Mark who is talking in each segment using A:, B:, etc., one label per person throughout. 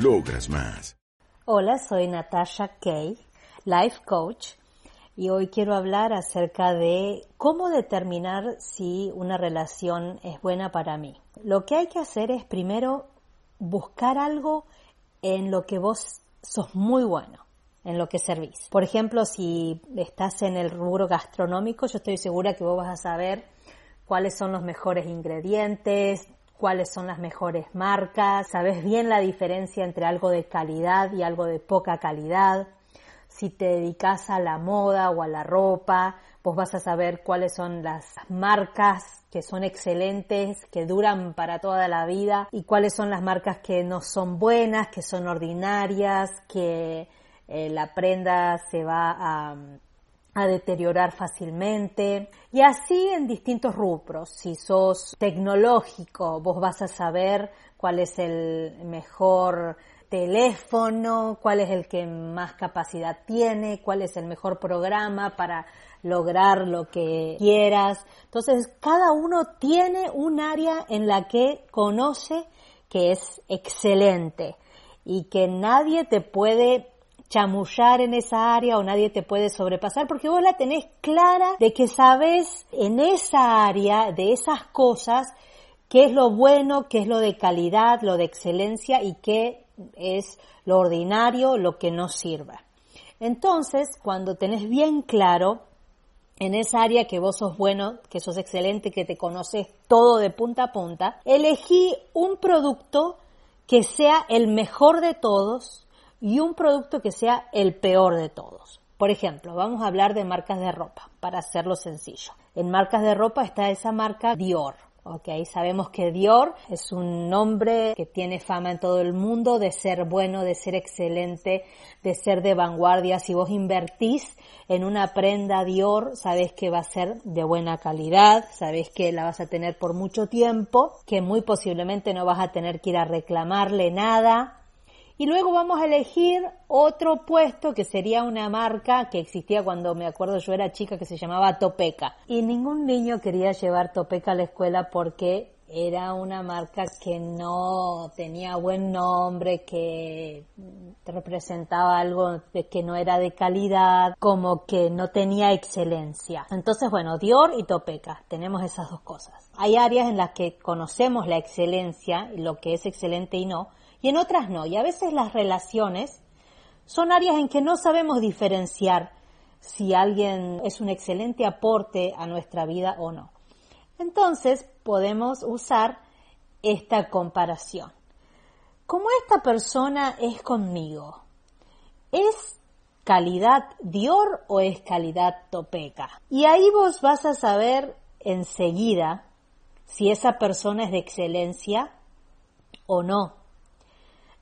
A: Logras más.
B: Hola, soy Natasha Kay, Life Coach, y hoy quiero hablar acerca de cómo determinar si una relación es buena para mí. Lo que hay que hacer es primero buscar algo en lo que vos sos muy bueno, en lo que servís. Por ejemplo, si estás en el rubro gastronómico, yo estoy segura que vos vas a saber cuáles son los mejores ingredientes, cuáles son las mejores marcas, sabes bien la diferencia entre algo de calidad y algo de poca calidad. Si te dedicas a la moda o a la ropa, vos vas a saber cuáles son las marcas que son excelentes, que duran para toda la vida y cuáles son las marcas que no son buenas, que son ordinarias, que eh, la prenda se va a a deteriorar fácilmente y así en distintos rubros. Si sos tecnológico, vos vas a saber cuál es el mejor teléfono, cuál es el que más capacidad tiene, cuál es el mejor programa para lograr lo que quieras. Entonces, cada uno tiene un área en la que conoce que es excelente y que nadie te puede chamullar en esa área o nadie te puede sobrepasar porque vos la tenés clara de que sabes en esa área de esas cosas qué es lo bueno, qué es lo de calidad, lo de excelencia y qué es lo ordinario, lo que no sirva. Entonces, cuando tenés bien claro en esa área que vos sos bueno, que sos excelente, que te conoces todo de punta a punta, elegí un producto que sea el mejor de todos, y un producto que sea el peor de todos. Por ejemplo, vamos a hablar de marcas de ropa, para hacerlo sencillo. En marcas de ropa está esa marca Dior. Ok, sabemos que Dior es un nombre que tiene fama en todo el mundo de ser bueno, de ser excelente, de ser de vanguardia. Si vos invertís en una prenda Dior, sabés que va a ser de buena calidad, sabés que la vas a tener por mucho tiempo, que muy posiblemente no vas a tener que ir a reclamarle nada, y luego vamos a elegir otro puesto que sería una marca que existía cuando me acuerdo yo era chica que se llamaba Topeca. Y ningún niño quería llevar Topeca a la escuela porque era una marca que no tenía buen nombre, que representaba algo que no era de calidad, como que no tenía excelencia. Entonces, bueno, Dior y Topeca, tenemos esas dos cosas. Hay áreas en las que conocemos la excelencia, lo que es excelente y no, y en otras no. Y a veces las relaciones son áreas en que no sabemos diferenciar si alguien es un excelente aporte a nuestra vida o no. Entonces podemos usar esta comparación. Como esta persona es conmigo, ¿es calidad Dior o es calidad Topeca? Y ahí vos vas a saber enseguida si esa persona es de excelencia o no.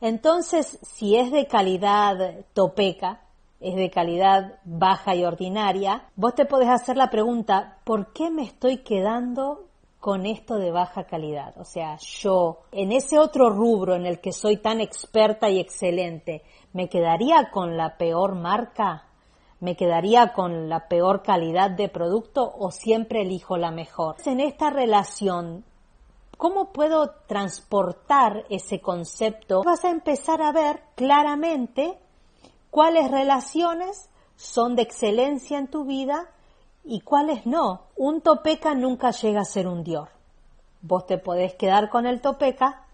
B: Entonces, si es de calidad topeca, es de calidad baja y ordinaria, vos te podés hacer la pregunta, ¿por qué me estoy quedando con esto de baja calidad? O sea, yo, en ese otro rubro en el que soy tan experta y excelente, ¿me quedaría con la peor marca? ¿Me quedaría con la peor calidad de producto o siempre elijo la mejor? En esta relación ¿Cómo puedo transportar ese concepto? Vas a empezar a ver claramente cuáles relaciones son de excelencia en tu vida y cuáles no. Un topeca nunca llega a ser un Dior. Vos te podés quedar con el topeca,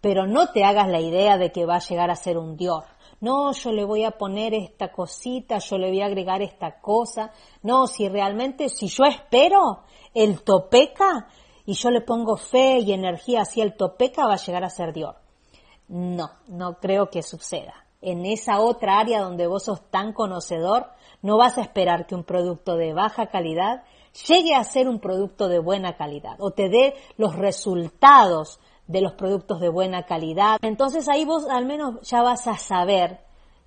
B: pero no te hagas la idea de que va a llegar a ser un Dior. No, yo le voy a poner esta cosita, yo le voy a agregar esta cosa. No, si realmente, si yo espero el topeca, y yo le pongo fe y energía hacia el topeca, va a llegar a ser Dior. No, no creo que suceda. En esa otra área donde vos sos tan conocedor, no vas a esperar que un producto de baja calidad llegue a ser un producto de buena calidad o te dé los resultados de los productos de buena calidad. Entonces ahí vos al menos ya vas a saber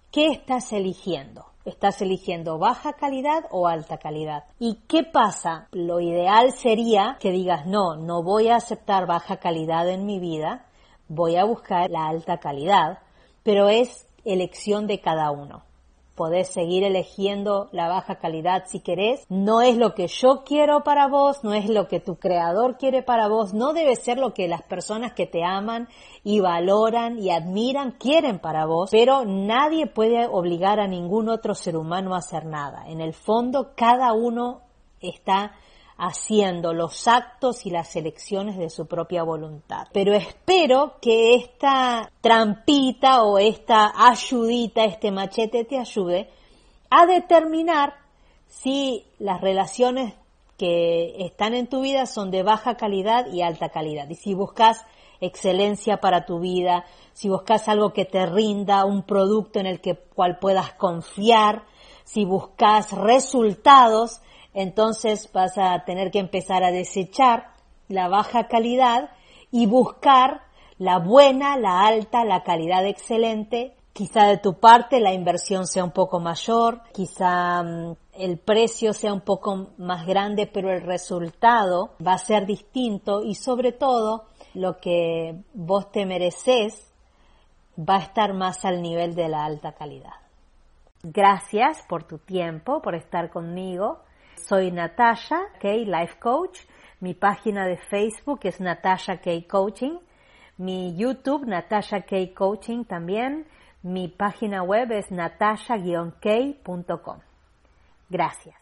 B: qué estás eligiendo. ¿Estás eligiendo baja calidad o alta calidad? ¿Y qué pasa? Lo ideal sería que digas, no, no voy a aceptar baja calidad en mi vida, voy a buscar la alta calidad, pero es elección de cada uno podés seguir eligiendo la baja calidad si querés. No es lo que yo quiero para vos, no es lo que tu creador quiere para vos, no debe ser lo que las personas que te aman y valoran y admiran quieren para vos, pero nadie puede obligar a ningún otro ser humano a hacer nada. En el fondo, cada uno está haciendo los actos y las elecciones de su propia voluntad. Pero espero que esta trampita o esta ayudita, este machete te ayude a determinar si las relaciones que están en tu vida son de baja calidad y alta calidad. Y si buscas excelencia para tu vida, si buscas algo que te rinda, un producto en el que, cual puedas confiar, si buscas resultados, entonces vas a tener que empezar a desechar la baja calidad y buscar la buena, la alta, la calidad excelente. Quizá de tu parte la inversión sea un poco mayor, quizá mm, el precio sea un poco más grande, pero el resultado va a ser distinto y sobre todo lo que vos te mereces va a estar más al nivel de la alta calidad. Gracias por tu tiempo, por estar conmigo. Soy Natasha K, Life Coach. Mi página de Facebook es Natasha K Coaching. Mi YouTube, Natasha K Coaching también. Mi página web es natasha-k.com. Gracias.